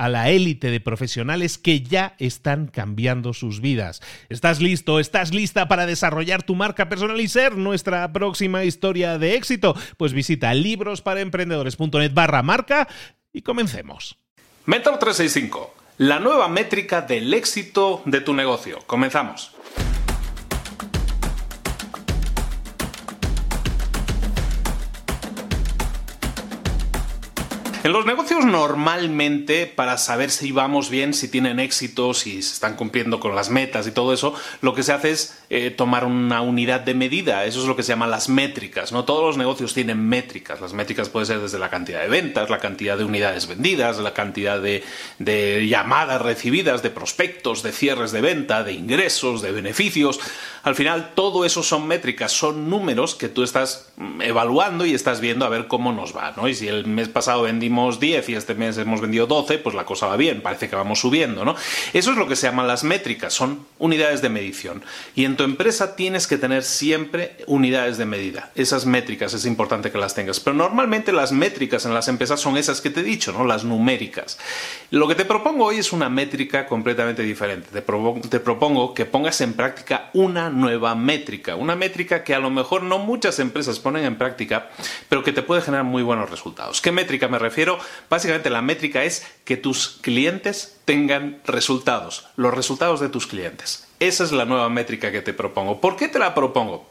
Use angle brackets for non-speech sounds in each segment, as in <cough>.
a la élite de profesionales que ya están cambiando sus vidas. ¿Estás listo? ¿Estás lista para desarrollar tu marca personal y ser nuestra próxima historia de éxito? Pues visita librosparaemprendedores.net barra marca y comencemos. Mentor 365, la nueva métrica del éxito de tu negocio. Comenzamos. En los negocios normalmente para saber si vamos bien, si tienen éxito, si se están cumpliendo con las metas y todo eso, lo que se hace es eh, tomar una unidad de medida. Eso es lo que se llama las métricas. No todos los negocios tienen métricas. Las métricas pueden ser desde la cantidad de ventas, la cantidad de unidades vendidas, la cantidad de, llamadas recibidas, de prospectos, de cierres de venta, de ingresos, de beneficios. Al final todo eso son métricas, son números que tú estás mm, evaluando y estás viendo a ver cómo nos va. ¿no? Y si el mes pasado vendimos 10 y este mes hemos vendido 12, pues la cosa va bien, parece que vamos subiendo, ¿no? Eso es lo que se llaman las métricas, son unidades de medición. Y en tu empresa tienes que tener siempre unidades de medida. Esas métricas es importante que las tengas. Pero normalmente las métricas en las empresas son esas que te he dicho, ¿no? Las numéricas. Lo que te propongo hoy es una métrica completamente diferente. Te, te propongo que pongas en práctica una nueva métrica. Una métrica que a lo mejor no muchas empresas ponen en práctica, pero que te puede generar muy buenos resultados. ¿Qué métrica me refiero? Básicamente la métrica es que tus clientes tengan resultados, los resultados de tus clientes. Esa es la nueva métrica que te propongo. ¿Por qué te la propongo?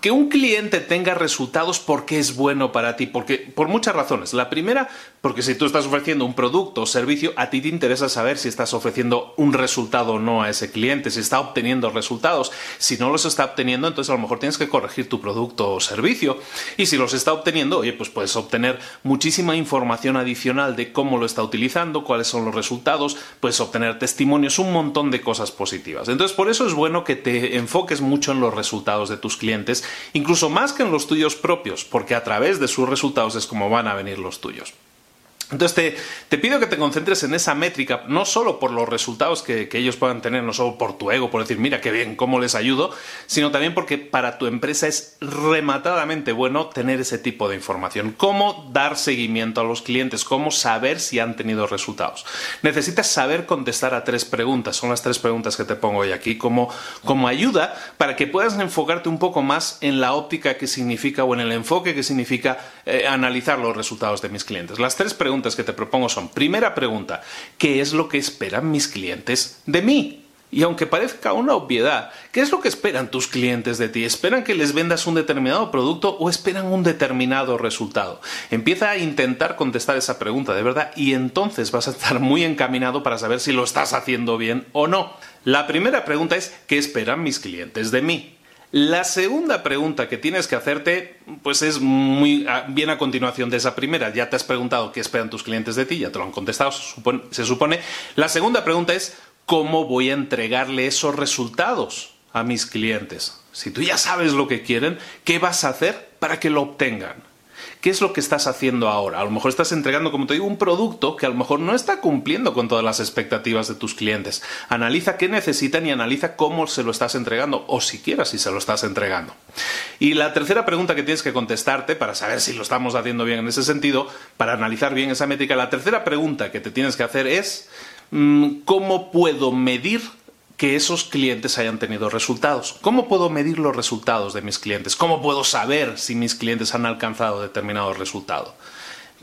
Que un cliente tenga resultados porque es bueno para ti, porque por muchas razones. La primera, porque si tú estás ofreciendo un producto o servicio, a ti te interesa saber si estás ofreciendo un resultado o no a ese cliente, si está obteniendo resultados. Si no los está obteniendo, entonces a lo mejor tienes que corregir tu producto o servicio. Y si los está obteniendo, oye, pues puedes obtener muchísima información adicional de cómo lo está utilizando, cuáles son los resultados, puedes obtener testimonios, un montón de cosas positivas. Entonces, por eso es bueno que te enfoques mucho en los resultados de tus clientes, incluso más que en los tuyos propios, porque a través de sus resultados es como van a venir los tuyos. Entonces te, pido que te concentres en esa métrica, no solo por los resultados que, ellos puedan tener, no solo por tu ego, por decir, mira qué bien, cómo les ayudo, sino también porque para tu empresa es rematadamente bueno tener ese tipo de información. Cómo dar seguimiento a los clientes, cómo saber si han tenido resultados. Necesitas saber contestar a tres preguntas, son las tres preguntas que te pongo hoy aquí como, como ayuda para que puedas enfocarte un poco más en la óptica que significa o en el enfoque que significa eh, analizar los resultados de mis clientes. Las tres preguntas que te propongo son, primera pregunta, ¿qué es lo que esperan mis clientes de mí? Y aunque parezca una obviedad, ¿qué es lo que esperan tus clientes de ti? ¿Esperan que les vendas un determinado producto o esperan un determinado resultado? Empieza a intentar contestar esa pregunta de verdad y entonces vas a estar muy encaminado para saber si lo estás haciendo bien o no. La primera pregunta es ¿qué esperan mis clientes de mí? La segunda pregunta que tienes que hacerte, pues es muy bien a continuación de esa primera. Ya te has preguntado qué esperan tus clientes de ti, ya te lo han contestado, se supone. La segunda pregunta es, ¿cómo voy a entregarle esos resultados? a mis clientes, si tú ya sabes lo que quieren, ¿qué vas a hacer para que lo obtengan? ¿Qué es lo que estás haciendo ahora? A lo mejor estás entregando, como te digo, un producto que a lo mejor no está cumpliendo con todas las expectativas de tus clientes. Analiza qué necesitan y analiza cómo se lo estás entregando o siquiera si se lo estás entregando. Y la tercera pregunta que tienes que contestarte para saber si lo estamos haciendo bien en ese sentido, para analizar bien esa métrica, la tercera pregunta que te tienes que hacer es mm, ¿cómo puedo medir que esos clientes hayan tenido resultados. ¿Cómo puedo medir los resultados de mis clientes? ¿Cómo puedo saber si mis clientes han alcanzado determinado resultado?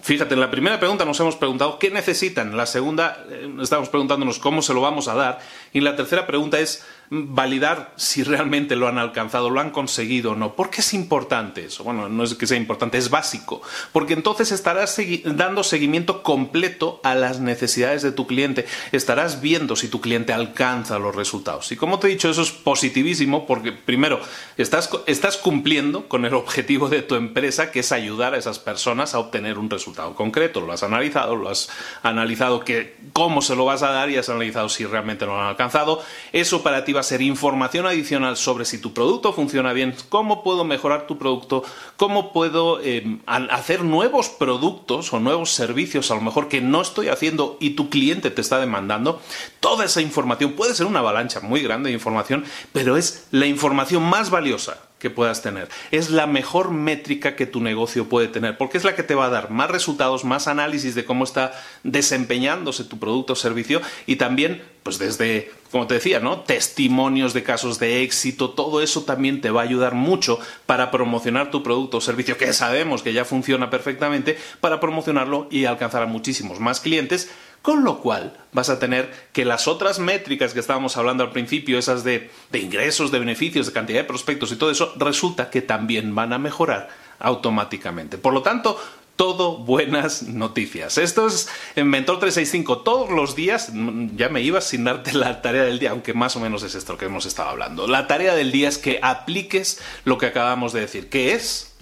Fíjate, en la primera pregunta nos hemos preguntado qué necesitan, la segunda eh, estamos preguntándonos cómo se lo vamos a dar y la tercera pregunta es validar si realmente lo han alcanzado, lo han conseguido o no. ¿Por qué es importante eso? Bueno, no es que sea importante, es básico, porque entonces estarás dando seguimiento completo a las necesidades de tu cliente, estarás viendo si tu cliente alcanza los resultados. Y como te he dicho, eso es positivísimo porque primero estás, estás cumpliendo con el objetivo de tu empresa, que es ayudar a esas personas a obtener un resultado concreto. Lo has analizado, lo has analizado que, cómo se lo vas a dar y has analizado si realmente lo han alcanzado. Eso para ti va a ser información adicional sobre si tu producto funciona bien, cómo puedo mejorar tu producto, cómo puedo eh, hacer nuevos productos o nuevos servicios a lo mejor que no estoy haciendo y tu cliente te está demandando. Toda esa información puede ser una avalancha muy grande de información, pero es la información más valiosa puedas tener. Es la mejor métrica que tu negocio puede tener, porque es la que te va a dar más resultados, más análisis de cómo está desempeñándose tu producto o servicio y también, pues desde, como te decía, ¿no? Testimonios de casos de éxito, todo eso también te va a ayudar mucho para promocionar tu producto o servicio, que sabemos que ya funciona perfectamente, para promocionarlo y alcanzar a muchísimos más clientes con lo cual vas a tener que las otras métricas que estábamos hablando al principio, esas de, ingresos, de beneficios, de cantidad de prospectos y todo eso, resulta que también van a mejorar automáticamente. Por lo tanto, todo buenas noticias. Esto es en Mentor 365 todos los días. Mm, ya me iba sin darte la tarea del día, aunque más o menos es esto que hemos estado hablando. La tarea del día es que apliques lo que acabamos de decir, que es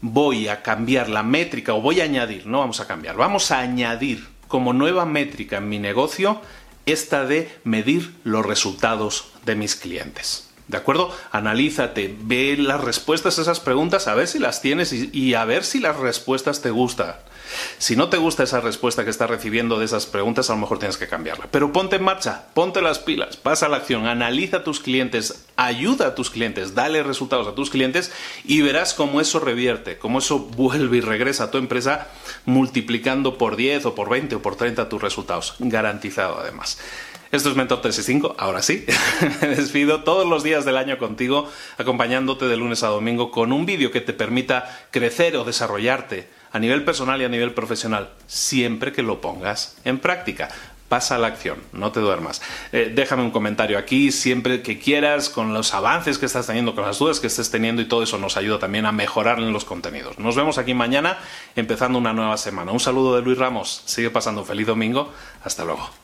voy a cambiar la métrica o voy a añadir, no vamos a cambiar, vamos a añadir como nueva métrica en mi negocio esta de medir los resultados de mis clientes. ¿De acuerdo? Analízate, ve las respuestas a esas preguntas, a ver si las tienes y, a ver si las respuestas te gustan. Si no te gusta esa respuesta que estás recibiendo de esas preguntas, a lo mejor tienes que cambiarla. Pero ponte en marcha, ponte las pilas, pasa a la acción, analiza a tus clientes, ayuda a tus clientes, dale resultados a tus clientes y verás cómo eso revierte, cómo eso <laughs> vuelve y regresa a tu empresa multiplicando por 10 o por 20 o por 30 tus resultados. Garantizado además. Esto es Mentor 365, ahora sí. <laughs> Me despido todos los días del año contigo, acompañándote de lunes a domingo con un vídeo que te permita crecer o desarrollarte a nivel personal y a nivel profesional, siempre que lo pongas en práctica. Pasa a la acción, no te duermas. Eh, déjame un comentario aquí siempre que quieras con los avances que estás teniendo, con las dudas que estés teniendo y todo eso nos ayuda también a mejorar en los contenidos. Nos vemos aquí mañana empezando una nueva semana. Un saludo de Luis Ramos. Sigue pasando un feliz domingo. Hasta luego.